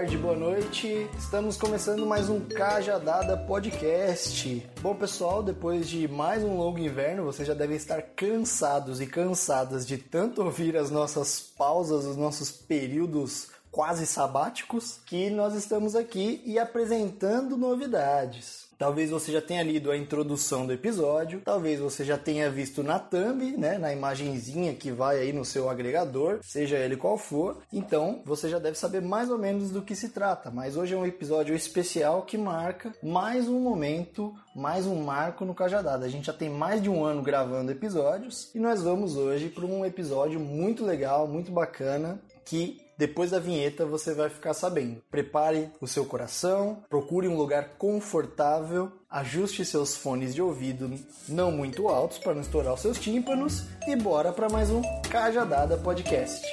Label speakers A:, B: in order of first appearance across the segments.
A: Tarde, boa noite. Estamos começando mais um Cajadada Podcast. Bom, pessoal, depois de mais um longo inverno, vocês já devem estar cansados e cansadas de tanto ouvir as nossas pausas, os nossos períodos quase sabáticos, que nós estamos aqui e apresentando novidades. Talvez você já tenha lido a introdução do episódio, talvez você já tenha visto na thumb, né, na imagenzinha que vai aí no seu agregador, seja ele qual for. Então, você já deve saber mais ou menos do que se trata. Mas hoje é um episódio especial que marca mais um momento, mais um marco no Cajadada. A gente já tem mais de um ano gravando episódios e nós vamos hoje para um episódio muito legal, muito bacana que depois da vinheta você vai ficar sabendo. Prepare o seu coração, procure um lugar confortável, ajuste seus fones de ouvido não muito altos para não estourar os seus tímpanos e bora para mais um Cajadada Podcast.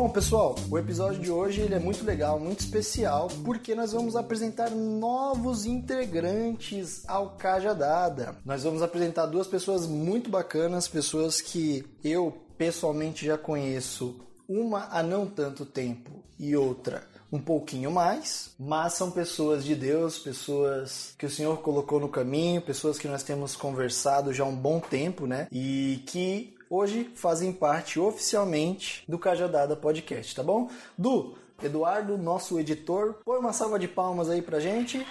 A: Bom, pessoal, o episódio de hoje ele é muito legal, muito especial, porque nós vamos apresentar novos integrantes ao Cajadada. Nós vamos apresentar duas pessoas muito bacanas, pessoas que eu pessoalmente já conheço, uma há não tanto tempo e outra um pouquinho mais, mas são pessoas de Deus, pessoas que o Senhor colocou no caminho, pessoas que nós temos conversado já há um bom tempo, né? E que hoje fazem parte oficialmente do Cajadada Podcast, tá bom? Du, Eduardo, nosso editor, põe uma salva de palmas aí pra gente.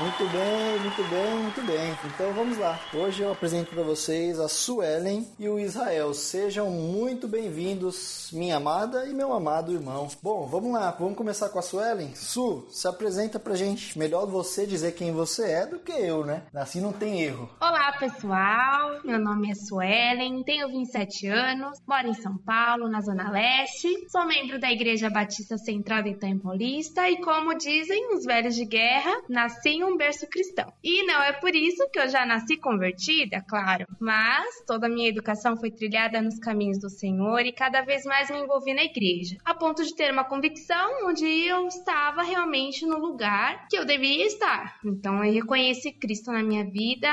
A: Muito bem, muito bem, muito bem. Então vamos lá. Hoje eu apresento para vocês a Suelen e o Israel. Sejam muito bem-vindos, minha amada e meu amado irmão. Bom, vamos lá. Vamos começar com a Suelen. Su, se apresenta pra gente. Melhor você dizer quem você é do que eu, né? Assim não tem erro.
B: Olá, pessoal. Meu nome é Suelen, tenho 27 anos, moro em São Paulo, na Zona Leste. Sou membro da Igreja Batista Central Itaim Paulista e, como dizem os velhos de guerra, nasci em um berço cristão. E não é por isso que eu já nasci convertida, claro, mas toda a minha educação foi trilhada nos caminhos do Senhor e cada vez mais me envolvi na igreja, a ponto de ter uma convicção onde eu estava realmente no lugar que eu devia estar. Então eu reconheci Cristo na minha vida,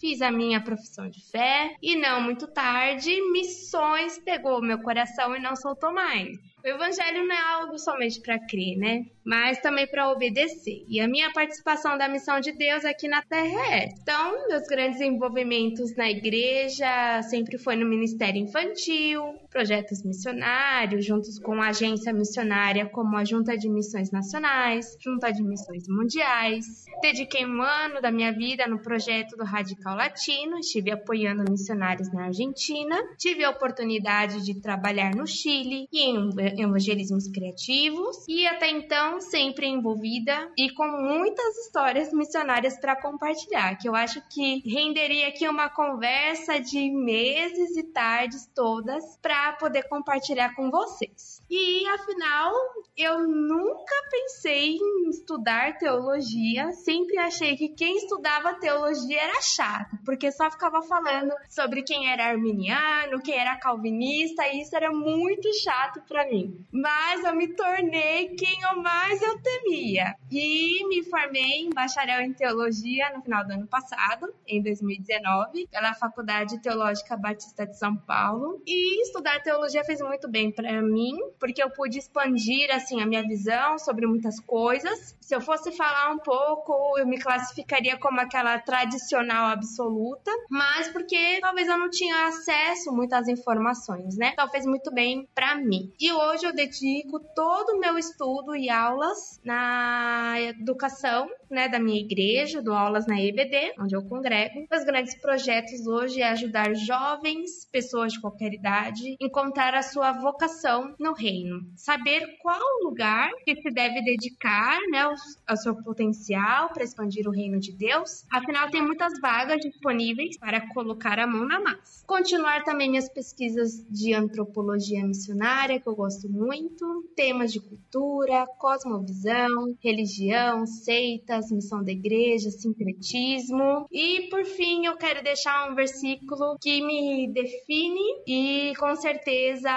B: fiz a minha profissão de fé e não muito tarde, missões pegou meu coração e não soltou mais. O evangelho não é algo somente para crer, né? Mas também para obedecer. E a minha participação da missão de Deus aqui na Terra é. Então, meus grandes envolvimentos na igreja sempre foi no ministério infantil, projetos missionários, juntos com a agência missionária como a Junta de Missões Nacionais, Junta de Missões Mundiais. Dediquei um ano da minha vida no projeto do Radical Latino, estive apoiando missionários na Argentina, tive a oportunidade de trabalhar no Chile e em evangelismos criativos e até então sempre envolvida e com muitas histórias missionárias para compartilhar, que eu acho que renderia aqui uma conversa de meses e tardes todas para poder compartilhar com vocês. E afinal, eu nunca pensei em estudar teologia, sempre achei que quem estudava teologia era chato, porque só ficava falando sobre quem era arminiano, quem era calvinista, e isso era muito chato para mim. Mas eu me tornei quem eu mais eu temia. E me formei em bacharel em teologia no final do ano passado, em 2019, pela Faculdade Teológica Batista de São Paulo. E estudar teologia fez muito bem para mim, porque eu pude expandir assim a minha visão sobre muitas coisas. Se eu fosse falar um pouco, eu me classificaria como aquela tradicional absoluta, mas porque talvez eu não tinha acesso muitas informações, né? Então fez muito bem para mim. E hoje eu dedico todo o meu estudo e aulas na educação, né, da minha igreja, do aulas na EBD, onde eu congrego. Os grandes projetos hoje é ajudar jovens, pessoas de qualquer idade, encontrar a sua vocação no reino, saber qual lugar que se deve dedicar, né, ao seu potencial para expandir o reino de Deus. Afinal, tem muitas vagas disponíveis para colocar a mão na massa. Continuar também minhas pesquisas de antropologia missionária, que eu gosto muito, temas de cultura, cosmovisão, religião, seitas, missão da igreja, sincretismo. E por fim, eu quero deixar um versículo que me define e com certeza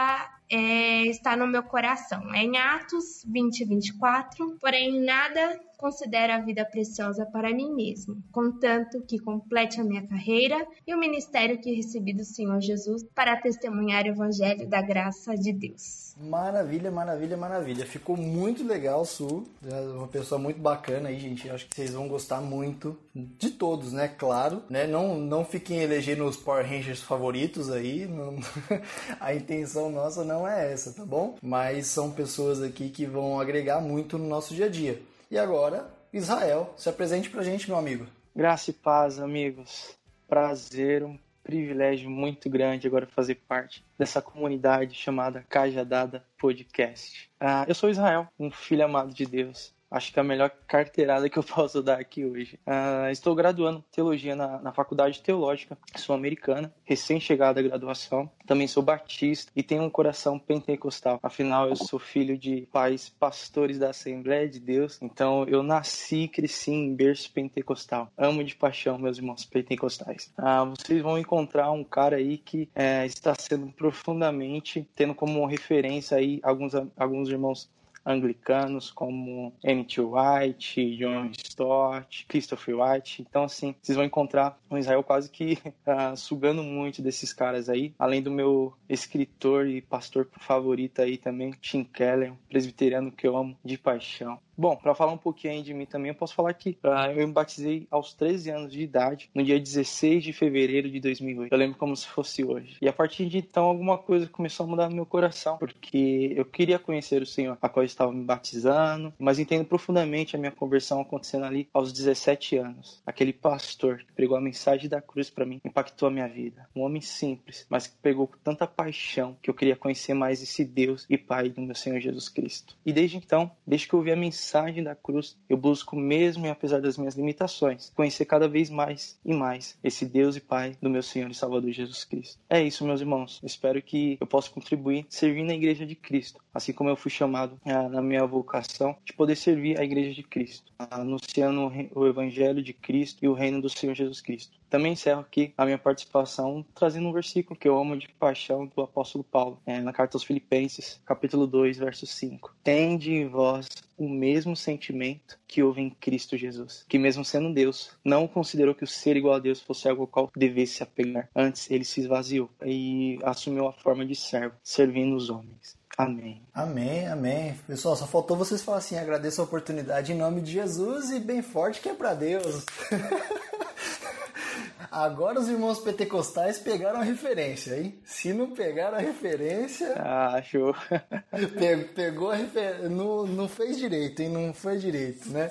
B: é, está no meu coração. É em Atos 20, 24. Porém, nada considero a vida preciosa para mim mesmo, contanto que complete a minha carreira e o ministério que recebi do Senhor Jesus para testemunhar o evangelho da graça de Deus.
A: Maravilha, maravilha, maravilha. Ficou muito legal, Su. É uma pessoa muito bacana aí, gente. Acho que vocês vão gostar muito de todos, né? Claro, né? Não, não fiquem elegendo os Power Rangers favoritos aí. Não... a intenção nossa não é essa, tá bom? Mas são pessoas aqui que vão agregar muito no nosso dia a dia. E agora, Israel, se apresente pra gente, meu amigo.
C: Graça e paz, amigos. Prazer, um privilégio muito grande agora fazer parte dessa comunidade chamada Cajadada Podcast. Uh, eu sou Israel, um filho amado de Deus, acho que é a melhor carteirada que eu posso dar aqui hoje. Uh, estou graduando teologia na, na Faculdade Teológica Sul-Americana, recém-chegada à graduação. Também sou batista e tenho um coração pentecostal. Afinal, eu sou filho de pais pastores da Assembleia de Deus. Então, eu nasci e cresci em berço pentecostal. Amo de paixão meus irmãos pentecostais. Uh, vocês vão encontrar um cara aí que é, está sendo profundamente tendo como referência aí alguns, alguns irmãos anglicanos como N.T. White, John Stott, Christopher White. Então, assim, vocês vão encontrar um Israel quase que uh, sugando muito desses caras aí, além do meu escritor e pastor favorito aí também, Tim Keller, um presbiteriano que eu amo de paixão. Bom, para falar um pouquinho de mim também, eu posso falar que uh, eu me batizei aos 13 anos de idade, no dia 16 de fevereiro de 2008. Eu lembro como se fosse hoje. E a partir de então, alguma coisa começou a mudar no meu coração, porque eu queria conhecer o Senhor, a qual eu estava me batizando, mas entendo profundamente a minha conversão acontecendo ali aos 17 anos. Aquele pastor que pregou a mensagem da cruz para mim impactou a minha vida. Um homem simples, mas que pegou com tanta paixão que eu queria conhecer mais esse Deus e Pai do meu Senhor Jesus Cristo. E desde então, desde que eu ouvi a mensagem mensagem da cruz, eu busco mesmo e apesar das minhas limitações, conhecer cada vez mais e mais esse Deus e Pai do meu Senhor e Salvador Jesus Cristo. É isso, meus irmãos. Espero que eu possa contribuir servindo na Igreja de Cristo, assim como eu fui chamado ah, na minha vocação de poder servir a Igreja de Cristo, anunciando o Evangelho de Cristo e o reino do Senhor Jesus Cristo. Também encerro aqui a minha participação trazendo um versículo que eu amo de paixão do apóstolo Paulo, é, na carta aos Filipenses, capítulo 2, verso 5. Tende em vós o mesmo sentimento que houve em Cristo Jesus, que mesmo sendo Deus, não considerou que o ser igual a Deus fosse algo ao qual devesse se apegar. Antes, ele se esvaziou e assumiu a forma de servo, servindo os homens. Amém.
A: Amém, amém. Pessoal, só faltou vocês falar assim: agradeço a oportunidade em nome de Jesus e bem forte que é para Deus. Agora os irmãos pentecostais pegaram a referência, hein? Se não pegaram a referência.
C: Ah, show.
A: pegou a referência. Não, não fez direito, hein? Não foi direito, né?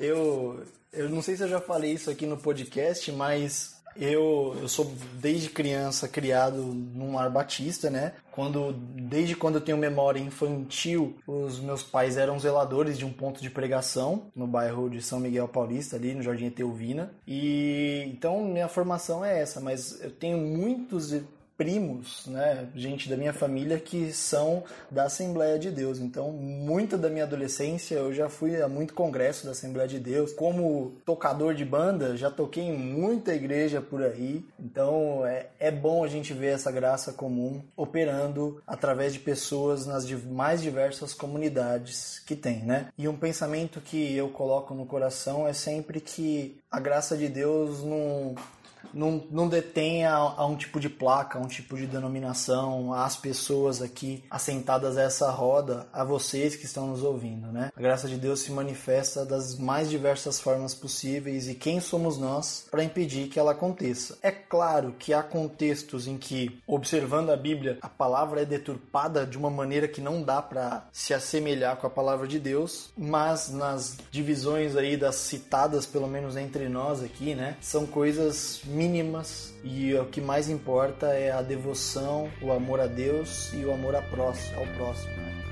A: Eu, eu não sei se eu já falei isso aqui no podcast, mas eu, eu sou desde criança criado num lar batista, né? Quando, desde quando eu tenho memória infantil, os meus pais eram zeladores de um ponto de pregação no bairro de São Miguel Paulista, ali no Jardim Eteuvina. E então minha formação é essa, mas eu tenho muitos primos, né, gente da minha família que são da Assembleia de Deus. Então, muita da minha adolescência eu já fui a muito congresso da Assembleia de Deus. Como tocador de banda, já toquei em muita igreja por aí. Então, é, é bom a gente ver essa graça comum operando através de pessoas nas mais diversas comunidades que tem, né? E um pensamento que eu coloco no coração é sempre que a graça de Deus não não, não detém a, a, um tipo de placa, a um tipo de denominação, às pessoas aqui assentadas a essa roda, a vocês que estão nos ouvindo, né? A graça de Deus se manifesta das mais diversas formas possíveis e quem somos nós para impedir que ela aconteça? É claro que há contextos em que, observando a Bíblia, a palavra é deturpada de uma maneira que não dá para se assemelhar com a palavra de Deus, mas nas divisões aí das citadas, pelo menos entre nós aqui, né, são coisas mínimas e o que mais importa é a devoção, o amor a Deus e o amor ao próximo. Né?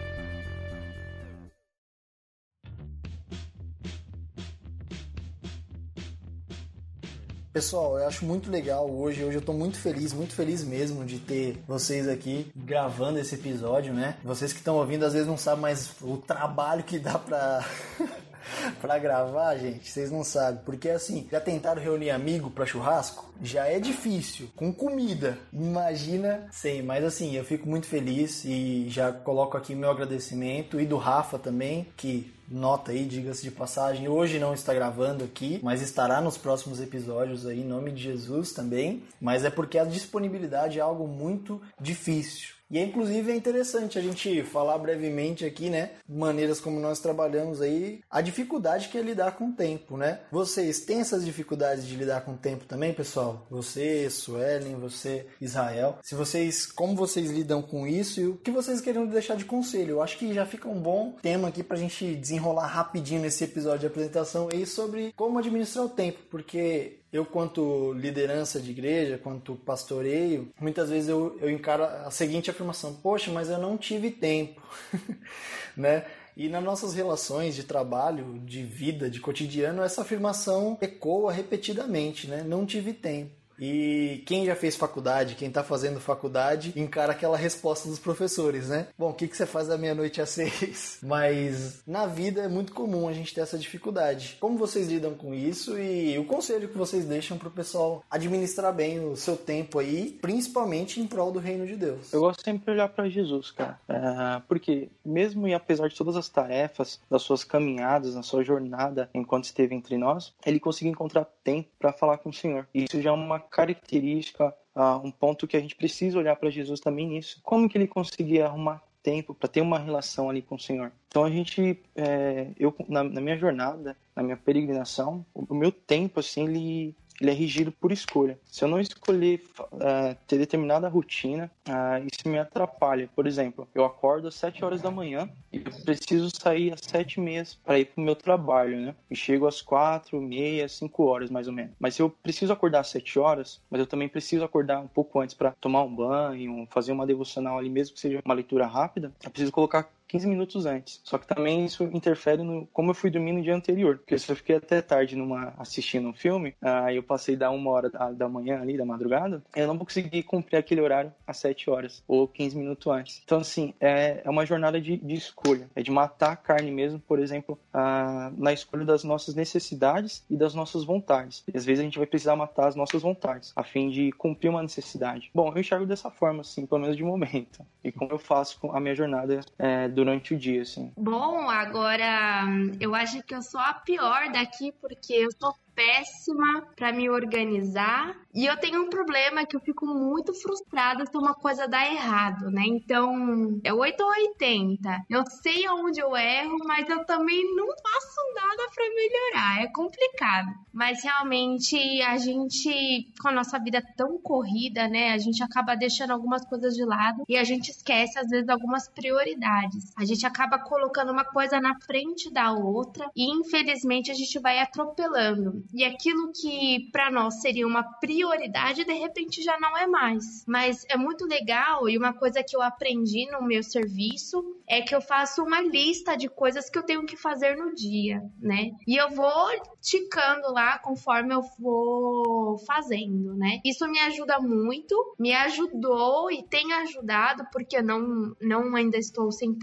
A: Pessoal, eu acho muito legal hoje. Hoje eu tô muito feliz, muito feliz mesmo de ter vocês aqui gravando esse episódio, né? Vocês que estão ouvindo às vezes não sabem mais o trabalho que dá pra. pra gravar, gente, vocês não sabem. Porque assim, já tentaram reunir amigo pra churrasco? Já é difícil. Com comida. Imagina sem. Mas assim, eu fico muito feliz e já coloco aqui meu agradecimento. E do Rafa também, que nota aí, diga-se de passagem, hoje não está gravando aqui, mas estará nos próximos episódios aí, em nome de Jesus também. Mas é porque a disponibilidade é algo muito difícil. E é, inclusive é interessante a gente falar brevemente aqui, né? Maneiras como nós trabalhamos aí, a dificuldade que é lidar com o tempo, né? Vocês têm essas dificuldades de lidar com o tempo também, pessoal? Você, Suelen, você, Israel. Se vocês, como vocês lidam com isso e o que vocês queriam deixar de conselho? Eu acho que já fica um bom tema aqui pra gente desenrolar rapidinho nesse episódio de apresentação aí sobre como administrar o tempo, porque eu, quanto liderança de igreja, quanto pastoreio, muitas vezes eu, eu encaro a seguinte afirmação: Poxa, mas eu não tive tempo, né? E nas nossas relações de trabalho, de vida, de cotidiano, essa afirmação ecoa repetidamente, né? Não tive tempo. E quem já fez faculdade, quem está fazendo faculdade, encara aquela resposta dos professores, né? Bom, o que, que você faz da meia-noite às seis? Mas na vida é muito comum a gente ter essa dificuldade. Como vocês lidam com isso e o conselho que vocês deixam para o pessoal administrar bem o seu tempo aí, principalmente em prol do reino de Deus?
C: Eu gosto sempre de olhar para Jesus, cara. É, porque mesmo e apesar de todas as tarefas, das suas caminhadas, na sua jornada enquanto esteve entre nós, ele conseguiu encontrar tempo para falar com o Senhor. Isso já é uma característica, uh, um ponto que a gente precisa olhar para Jesus também nisso. Como que ele conseguia arrumar tempo para ter uma relação ali com o Senhor? Então a gente, é, eu na, na, minha jornada, na minha peregrinação, o meu tempo assim ele ele é regido por escolha. Se eu não escolher uh, ter determinada rotina, uh, isso me atrapalha. Por exemplo, eu acordo às 7 horas da manhã e eu preciso sair às 7 e meia para ir para o meu trabalho, né? E chego às 4, meia, 5 horas mais ou menos. Mas eu preciso acordar às 7 horas, mas eu também preciso acordar um pouco antes para tomar um banho, fazer uma devocional ali, mesmo que seja uma leitura rápida, eu preciso colocar 15 minutos antes. Só que também isso interfere no como eu fui dormir no dia anterior. Porque se eu fiquei até tarde numa, assistindo um filme, aí eu passei da uma hora da, da manhã ali, da madrugada, eu não vou conseguir cumprir aquele horário às 7 horas ou 15 minutos antes. Então, assim, é, é uma jornada de, de escolha. É de matar a carne mesmo, por exemplo, a, na escolha das nossas necessidades e das nossas vontades. E às vezes a gente vai precisar matar as nossas vontades, a fim de cumprir uma necessidade. Bom, eu enxergo dessa forma, assim, pelo menos de momento. E como eu faço com a minha jornada é, durante o dia, assim.
B: Bom, agora eu acho que eu sou a pior daqui porque eu sou péssima para me organizar e eu tenho um problema que eu fico muito frustrada se uma coisa dá errado, né? Então, é 8 ou 80. Eu sei onde eu erro, mas eu também não faço nada para melhorar. É complicado. Mas realmente a gente, com a nossa vida tão corrida, né? A gente acaba deixando algumas coisas de lado e a gente esquece, às vezes, algumas prioridades. A gente acaba colocando uma coisa na frente da outra e, infelizmente, a gente vai atropelando. E aquilo que para nós seria uma prioridade, de repente já não é mais. Mas é muito legal e uma coisa que eu aprendi no meu serviço é que eu faço uma lista de coisas que eu tenho que fazer no dia, né? E eu vou ticando lá conforme eu vou fazendo, né? Isso me ajuda muito, me ajudou e tem ajudado, porque não, não ainda estou 100%,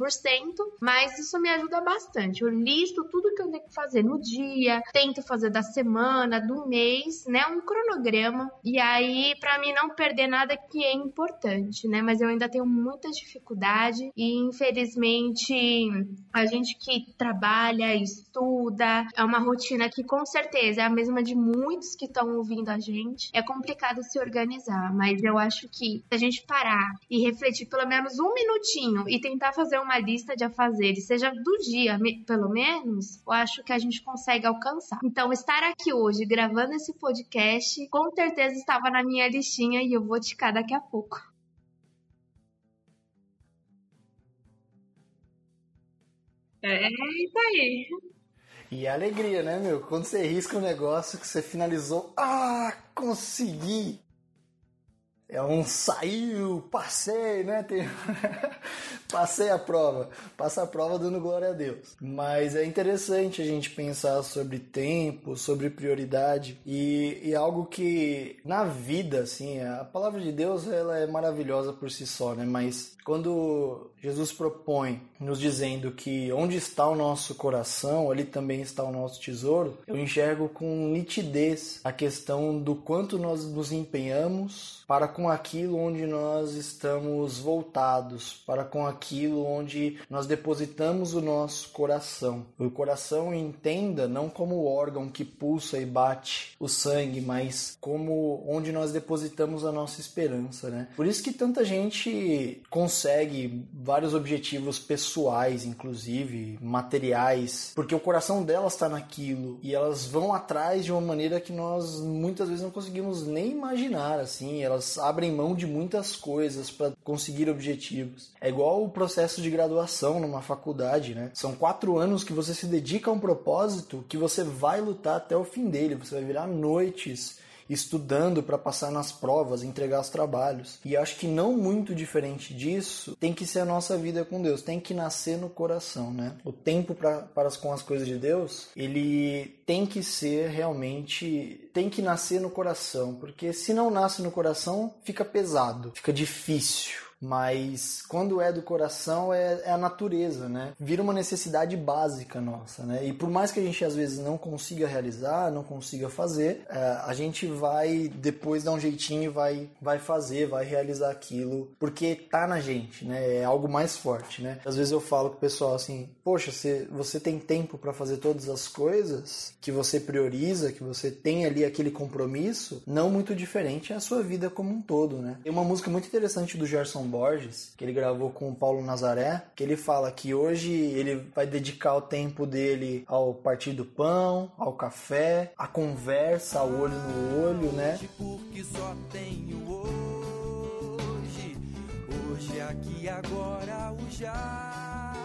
B: mas isso me ajuda bastante. Eu listo tudo que eu tenho que fazer no dia, tento fazer da semana, do mês, né? Um cronograma. E aí, para mim não perder nada que é importante, né? Mas eu ainda tenho muita dificuldade e infelizmente a gente que trabalha, estuda, é uma rotina que com certeza é a mesma de muitos que estão ouvindo a gente. É complicado se organizar, mas eu acho que se a gente parar e refletir pelo menos um minutinho e tentar fazer uma lista de afazeres, seja do dia, pelo menos, eu acho que a gente consegue alcançar. Então, estar aqui hoje gravando esse podcast, com certeza estava na minha listinha e eu vou ticar daqui a pouco. É isso aí.
A: E a alegria, né, meu? Quando você risca um negócio que você finalizou, ah, consegui! É um saiu, passei, né? Tem... passei a prova. Passa a prova dando glória a Deus. Mas é interessante a gente pensar sobre tempo, sobre prioridade e, e algo que na vida, assim, a palavra de Deus ela é maravilhosa por si só, né? Mas quando Jesus propõe, nos dizendo que onde está o nosso coração, ali também está o nosso tesouro, eu enxergo com nitidez a questão do quanto nós nos empenhamos para com aquilo onde nós estamos voltados, para com aquilo onde nós depositamos o nosso coração. O coração entenda não como o órgão que pulsa e bate o sangue, mas como onde nós depositamos a nossa esperança, né? Por isso que tanta gente consegue consegue vários objetivos pessoais, inclusive materiais, porque o coração delas está naquilo e elas vão atrás de uma maneira que nós muitas vezes não conseguimos nem imaginar. Assim, elas abrem mão de muitas coisas para conseguir objetivos. É igual o processo de graduação numa faculdade, né? São quatro anos que você se dedica a um propósito que você vai lutar até o fim dele. Você vai virar noites estudando para passar nas provas, entregar os trabalhos. E acho que não muito diferente disso tem que ser a nossa vida com Deus, tem que nascer no coração, né? O tempo pra, para com as coisas de Deus, ele tem que ser realmente, tem que nascer no coração, porque se não nasce no coração, fica pesado, fica difícil mas quando é do coração é, é, a natureza, né? Vira uma necessidade básica nossa, né? E por mais que a gente às vezes não consiga realizar, não consiga fazer, é, a gente vai depois dar um jeitinho e vai, vai fazer, vai realizar aquilo, porque tá na gente, né? É algo mais forte, né? Às vezes eu falo pro pessoal assim, poxa, você, você tem tempo para fazer todas as coisas que você prioriza, que você tem ali aquele compromisso, não muito diferente é a sua vida como um todo, né? Tem uma música muito interessante do Gerson Borges, que ele gravou com o Paulo Nazaré, que ele fala que hoje ele vai dedicar o tempo dele ao partir do pão, ao café, à conversa, ao olho no olho, né? Porque só tenho hoje, hoje aqui agora o já.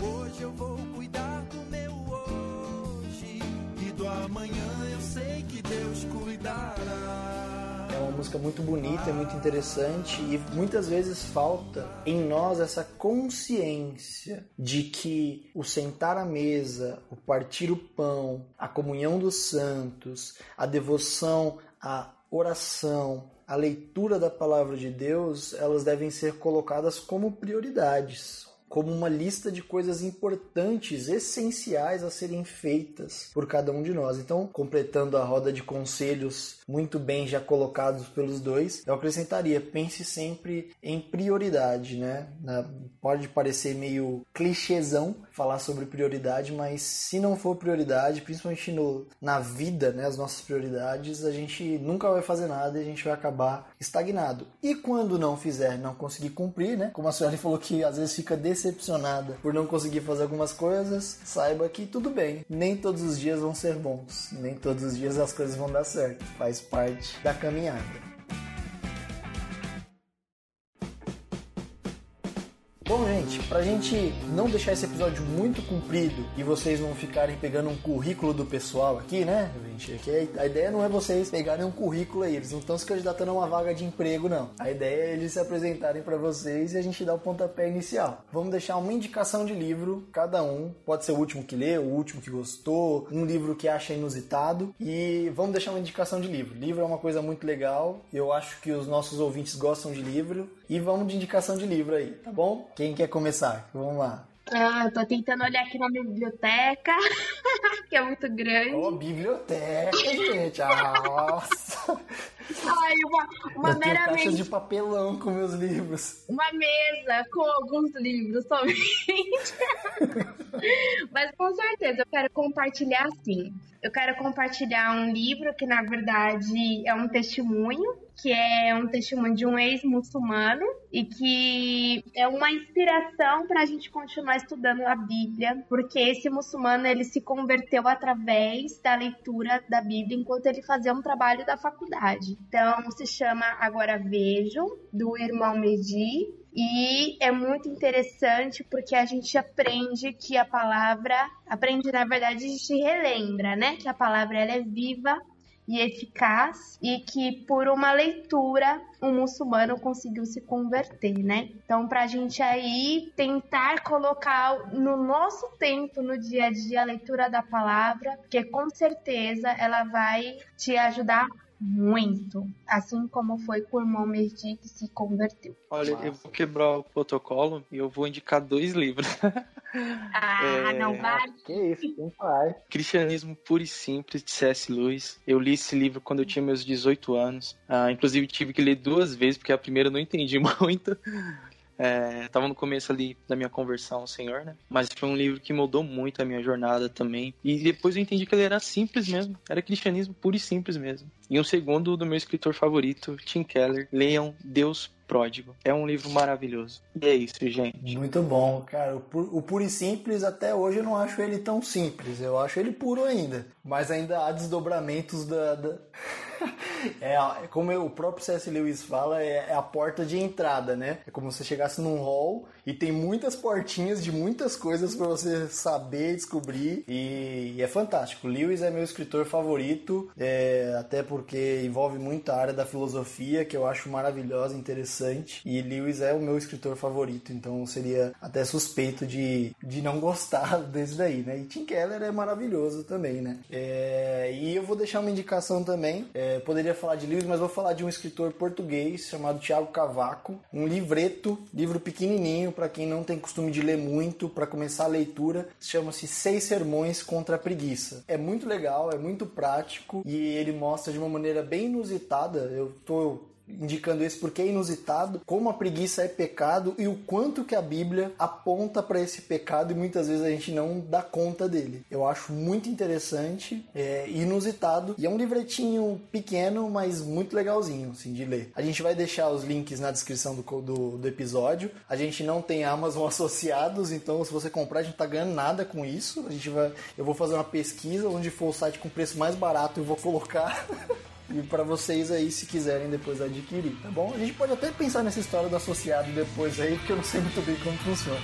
A: Hoje eu vou cuidar do meu hoje e do amanhã eu sei que Deus cuidará. Música muito bonita, é muito interessante e muitas vezes falta em nós essa consciência de que o sentar à mesa, o partir o pão, a comunhão dos santos, a devoção, a oração, a leitura da palavra de Deus, elas devem ser colocadas como prioridades, como uma lista de coisas importantes, essenciais a serem feitas por cada um de nós. Então, completando a roda de conselhos muito bem já colocados pelos dois, eu acrescentaria: pense sempre em prioridade, né? Pode parecer meio clichêzão falar sobre prioridade, mas se não for prioridade, principalmente no, na vida, né, as nossas prioridades, a gente nunca vai fazer nada e a gente vai acabar estagnado. E quando não fizer, não conseguir cumprir, né? Como a senhora falou que às vezes fica decepcionada por não conseguir fazer algumas coisas, saiba que tudo bem. Nem todos os dias vão ser bons, nem todos os dias as coisas vão dar certo. Faz parte da caminhada. Bom, gente, pra gente não deixar esse episódio muito comprido e vocês não ficarem pegando um currículo do pessoal aqui, né, gente? Aqui a ideia não é vocês pegarem um currículo aí, eles não estão se candidatando a uma vaga de emprego, não. A ideia é eles se apresentarem para vocês e a gente dar o pontapé inicial. Vamos deixar uma indicação de livro, cada um. Pode ser o último que leu, o último que gostou, um livro que acha inusitado. E vamos deixar uma indicação de livro. Livro é uma coisa muito legal, eu acho que os nossos ouvintes gostam de livro. E vamos de indicação de livro aí, tá bom? Quem quer começar? Vamos lá.
B: Ah, eu tô tentando olhar aqui na minha biblioteca, que é muito grande.
A: Ô, biblioteca, gente. Ah, nossa.
B: Ai, uma, uma
A: eu
B: meramente.
A: caixas de papelão com meus livros.
B: Uma mesa com alguns livros somente. Mas com certeza eu quero compartilhar sim. Eu quero compartilhar um livro que na verdade é um testemunho, que é um testemunho de um ex-muçulmano e que é uma inspiração para a gente continuar estudando a Bíblia, porque esse muçulmano ele se converteu através da leitura da Bíblia enquanto ele fazia um trabalho da faculdade. Então se chama Agora Vejo, do irmão Medi, e é muito interessante porque a gente aprende que a palavra, aprende na verdade, a gente relembra, né? Que a palavra ela é viva e eficaz e que por uma leitura um muçulmano conseguiu se converter, né? Então, para a gente aí tentar colocar no nosso tempo, no dia a dia, a leitura da palavra, porque com certeza ela vai te ajudar muito, assim como foi com o irmão Merdi que se converteu.
C: Olha, Nossa. eu vou quebrar o protocolo e eu vou indicar dois livros.
B: Ah, é... não vai?
A: Que isso, quem faz?
C: Cristianismo Puro e Simples, de C.S. Lewis. Eu li esse livro quando eu tinha meus 18 anos. Ah, inclusive tive que ler duas vezes, porque a primeira eu não entendi muito. É, tava no começo ali da minha conversão ao Senhor, né? Mas foi um livro que mudou muito a minha jornada também. E depois eu entendi que ele era simples mesmo. Era cristianismo puro e simples mesmo. E um segundo do meu escritor favorito, Tim Keller, Leiam Deus Pródigo. É um livro maravilhoso. E é isso, gente.
A: Muito bom, cara. O, pu o puro e simples, até hoje eu não acho ele tão simples. Eu acho ele puro ainda. Mas ainda há desdobramentos da. da... é, como eu, o próprio C.S. Lewis fala, é, é, a porta de entrada, né? É como se você chegasse num hall e tem muitas portinhas de muitas coisas para você saber, descobrir. E, e, é fantástico. Lewis é meu escritor favorito, é, até porque envolve muita área da filosofia que eu acho maravilhosa, interessante. E Lewis é o meu escritor favorito, então seria até suspeito de, de não gostar desse daí, né? E Tim Keller é maravilhoso também, né? É, e eu vou deixar uma indicação também. É, poderia falar de Lewis, mas vou falar de um escritor português chamado Tiago Cavaco. Um livreto, livro pequenininho para quem não tem costume de ler muito, para começar a leitura. Chama-se Seis Sermões contra a Preguiça. É muito legal, é muito prático e ele mostra de uma maneira bem inusitada. Eu tô indicando esse porque é inusitado, como a preguiça é pecado e o quanto que a Bíblia aponta para esse pecado e muitas vezes a gente não dá conta dele. Eu acho muito interessante, é inusitado e é um livretinho pequeno, mas muito legalzinho assim, de ler. A gente vai deixar os links na descrição do, do, do episódio. A gente não tem Amazon associados, então se você comprar a gente tá ganhando nada com isso. A gente vai, eu vou fazer uma pesquisa onde for o site com preço mais barato e vou colocar e para vocês aí se quiserem depois adquirir, tá bom? A gente pode até pensar nessa história do associado depois aí, porque eu não sei muito bem como funciona.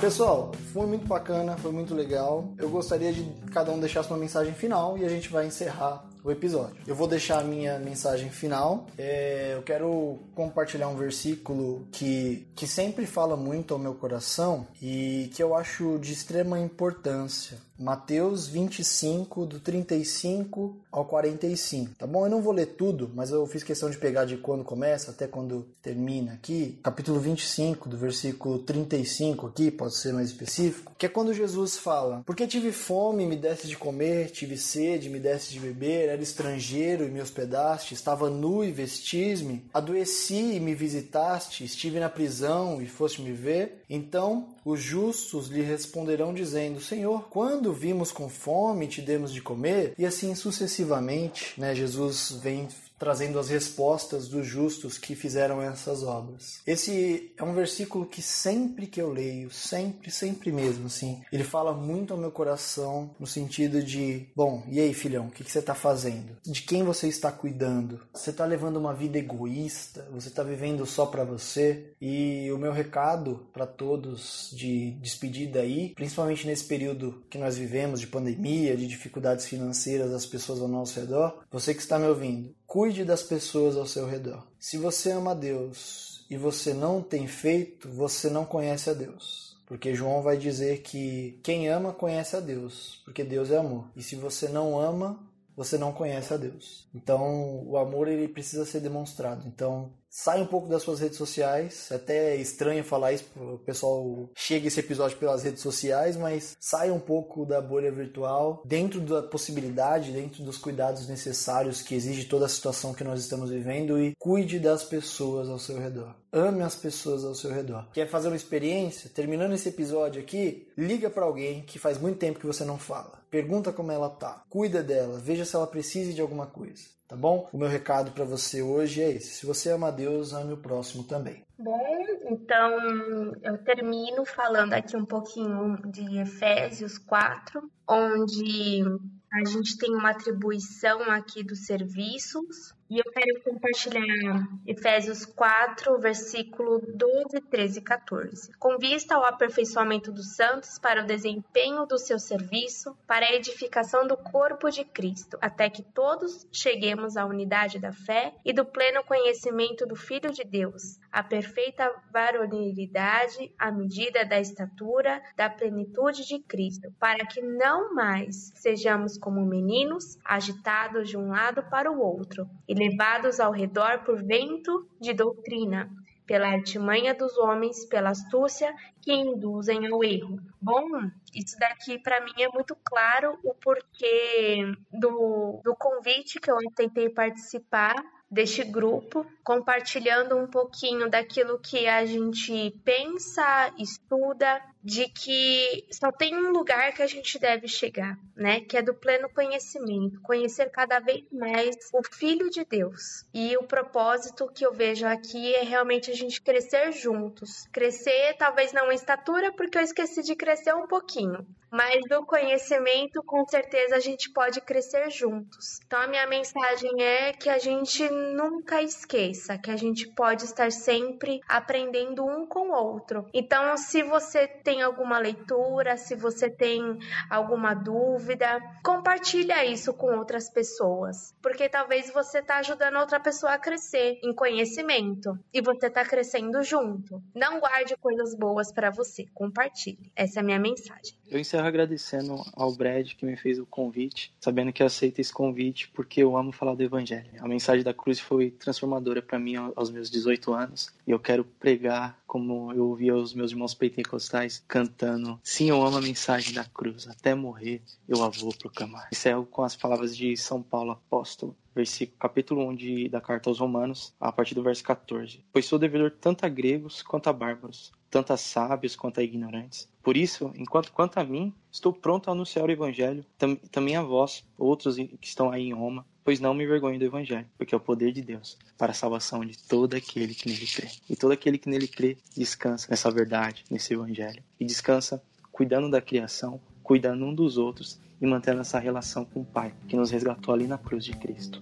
A: Pessoal, foi muito bacana, foi muito legal. Eu gostaria de cada um deixasse uma mensagem final e a gente vai encerrar o episódio. Eu vou deixar a minha mensagem final. É, eu quero compartilhar um versículo que, que sempre fala muito ao meu coração e que eu acho de extrema importância. Mateus 25, do 35 ao 45. Tá bom? Eu não vou ler tudo, mas eu fiz questão de pegar de quando começa até quando termina aqui. Capítulo 25, do versículo 35 aqui, pode ser mais específico, que é quando Jesus fala: Porque tive fome, me deste de comer, tive sede, me deste de beber, era estrangeiro e me hospedaste, estava nu e vestis-me, adoeci e me visitaste, estive na prisão e foste me ver. Então os justos lhe responderão dizendo: Senhor, quando vimos com fome, te demos de comer? E assim sucessivamente, né? Jesus vem trazendo as respostas dos justos que fizeram essas obras. Esse é um versículo que sempre que eu leio, sempre, sempre mesmo, assim, ele fala muito ao meu coração no sentido de, bom, e aí, filhão, o que, que você está fazendo? De quem você está cuidando? Você está levando uma vida egoísta? Você está vivendo só para você? E o meu recado para todos de despedida aí, principalmente nesse período que nós vivemos de pandemia, de dificuldades financeiras das pessoas ao nosso redor, você que está me ouvindo, Cuide das pessoas ao seu redor. Se você ama Deus e você não tem feito, você não conhece a Deus. Porque João vai dizer que quem ama conhece a Deus, porque Deus é amor. E se você não ama, você não conhece a Deus. Então, o amor ele precisa ser demonstrado. Então, sai um pouco das suas redes sociais. É até estranho falar isso, o pessoal chega esse episódio pelas redes sociais, mas sai um pouco da bolha virtual, dentro da possibilidade, dentro dos cuidados necessários que exige toda a situação que nós estamos vivendo e cuide das pessoas ao seu redor. Ame as pessoas ao seu redor. Quer fazer uma experiência? Terminando esse episódio aqui, liga para alguém que faz muito tempo que você não fala. Pergunta como ela tá. Cuida dela, veja se ela precisa de alguma coisa tá bom? O meu recado para você hoje é esse. Se você ama Deus, ame o próximo também.
B: Bom, então eu termino falando aqui um pouquinho de Efésios 4, onde a gente tem uma atribuição aqui dos serviços e eu quero compartilhar Efésios 4, versículo 12, 13 e 14. Com vista ao aperfeiçoamento dos santos para o desempenho do seu serviço, para a edificação do corpo de Cristo, até que todos cheguemos à unidade da fé e do pleno conhecimento do Filho de Deus, a perfeita varonilidade, à medida da estatura da plenitude de Cristo, para que não mais sejamos como meninos, agitados de um lado para o outro e levados ao redor por vento de doutrina, pela artimanha dos homens, pela astúcia que induzem ao erro. Bom, isso daqui para mim é muito claro o porquê do, do convite que eu tentei participar deste grupo, compartilhando um pouquinho daquilo que a gente pensa, estuda, de que só tem um lugar que a gente deve chegar, né? Que é do pleno conhecimento, conhecer cada vez mais o Filho de Deus. E o propósito que eu vejo aqui é realmente a gente crescer juntos. Crescer, talvez não em estatura, porque eu esqueci de crescer um pouquinho, mas do conhecimento, com certeza a gente pode crescer juntos. Então a minha mensagem é que a gente nunca esqueça que a gente pode estar sempre aprendendo um com o outro. Então, se você tem alguma leitura, se você tem alguma dúvida, compartilha isso com outras pessoas, porque talvez você está ajudando outra pessoa a crescer em conhecimento e você está crescendo junto. Não guarde coisas boas para você, compartilhe. Essa é a minha mensagem.
C: Eu encerro agradecendo ao Brad que me fez o convite, sabendo que aceita esse convite porque eu amo falar do evangelho. A mensagem da cruz foi transformadora para mim aos meus 18 anos e eu quero pregar como eu ouvia os meus irmãos pentecostais cantando: Sim, eu amo a mensagem da cruz, até morrer eu a vou proclamar. Encerro com as palavras de São Paulo apóstolo versículo, capítulo 1 de, da carta aos Romanos, a partir do verso 14. Pois sou devedor tanto a gregos quanto a bárbaros, tanto a sábios quanto a ignorantes. Por isso, enquanto quanto a mim, estou pronto a anunciar o evangelho, tam, também a vós, outros que estão aí em Roma, pois não me vergonho do evangelho, porque é o poder de Deus para a salvação de todo aquele que nele crê. E todo aquele que nele crê descansa nessa verdade, nesse evangelho, e descansa cuidando da criação, cuidando um dos outros e mantendo essa relação com o Pai, que nos resgatou ali na cruz de Cristo.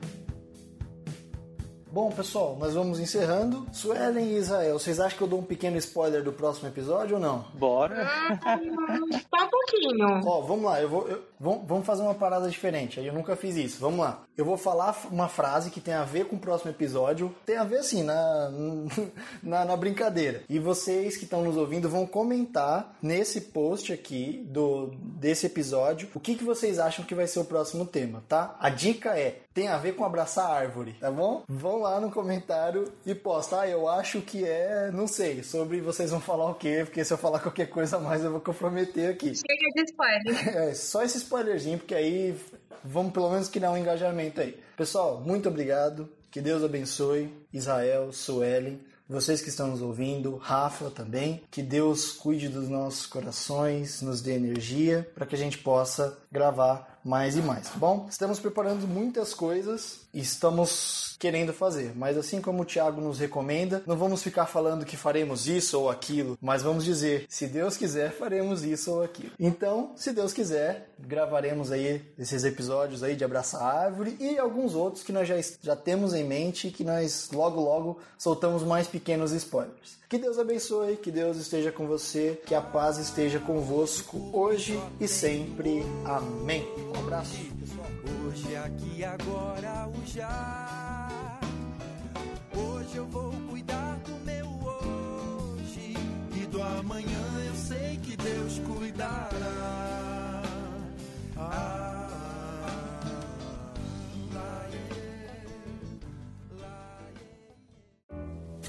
A: Bom, pessoal, nós vamos encerrando. Suelen e Israel, vocês acham que eu dou um pequeno spoiler do próximo episódio ou não?
C: Bora!
B: Só um pouquinho.
A: Ó, vamos lá, eu vou, eu, vamos fazer uma parada diferente. Eu nunca fiz isso. Vamos lá. Eu vou falar uma frase que tem a ver com o próximo episódio. Tem a ver, assim, na, na, na brincadeira. E vocês que estão nos ouvindo vão comentar nesse post aqui do, desse episódio o que, que vocês acham que vai ser o próximo tema, tá? A dica é: tem a ver com abraçar a árvore, tá bom? Vão lá no comentário e posta. Ah, eu acho que é, não sei, sobre vocês vão falar o quê, porque se eu falar qualquer coisa a mais eu vou comprometer aqui.
B: Chega de spoiler.
A: É, só esse spoilerzinho, porque aí vamos pelo menos criar um engajamento aí. Pessoal, muito obrigado. Que Deus abençoe Israel, Suelen, vocês que estão nos ouvindo, Rafa também. Que Deus cuide dos nossos corações, nos dê energia para que a gente possa gravar mais e mais. Bom, estamos preparando muitas coisas estamos querendo fazer, mas assim como o Tiago nos recomenda, não vamos ficar falando que faremos isso ou aquilo, mas vamos dizer, se Deus quiser, faremos isso ou aquilo. Então, se Deus quiser, gravaremos aí esses episódios aí de Abraçar a Árvore e alguns outros que nós já, já temos em mente e que nós logo logo soltamos mais pequenos spoilers. Que Deus abençoe, que Deus esteja com você, que a paz esteja convosco hoje e sempre. Amém. Um abraço, pessoal.
D: Hoje, aqui, agora, o já. Hoje eu vou cuidar do meu hoje. E do amanhã eu sei que Deus cuidará. Ah,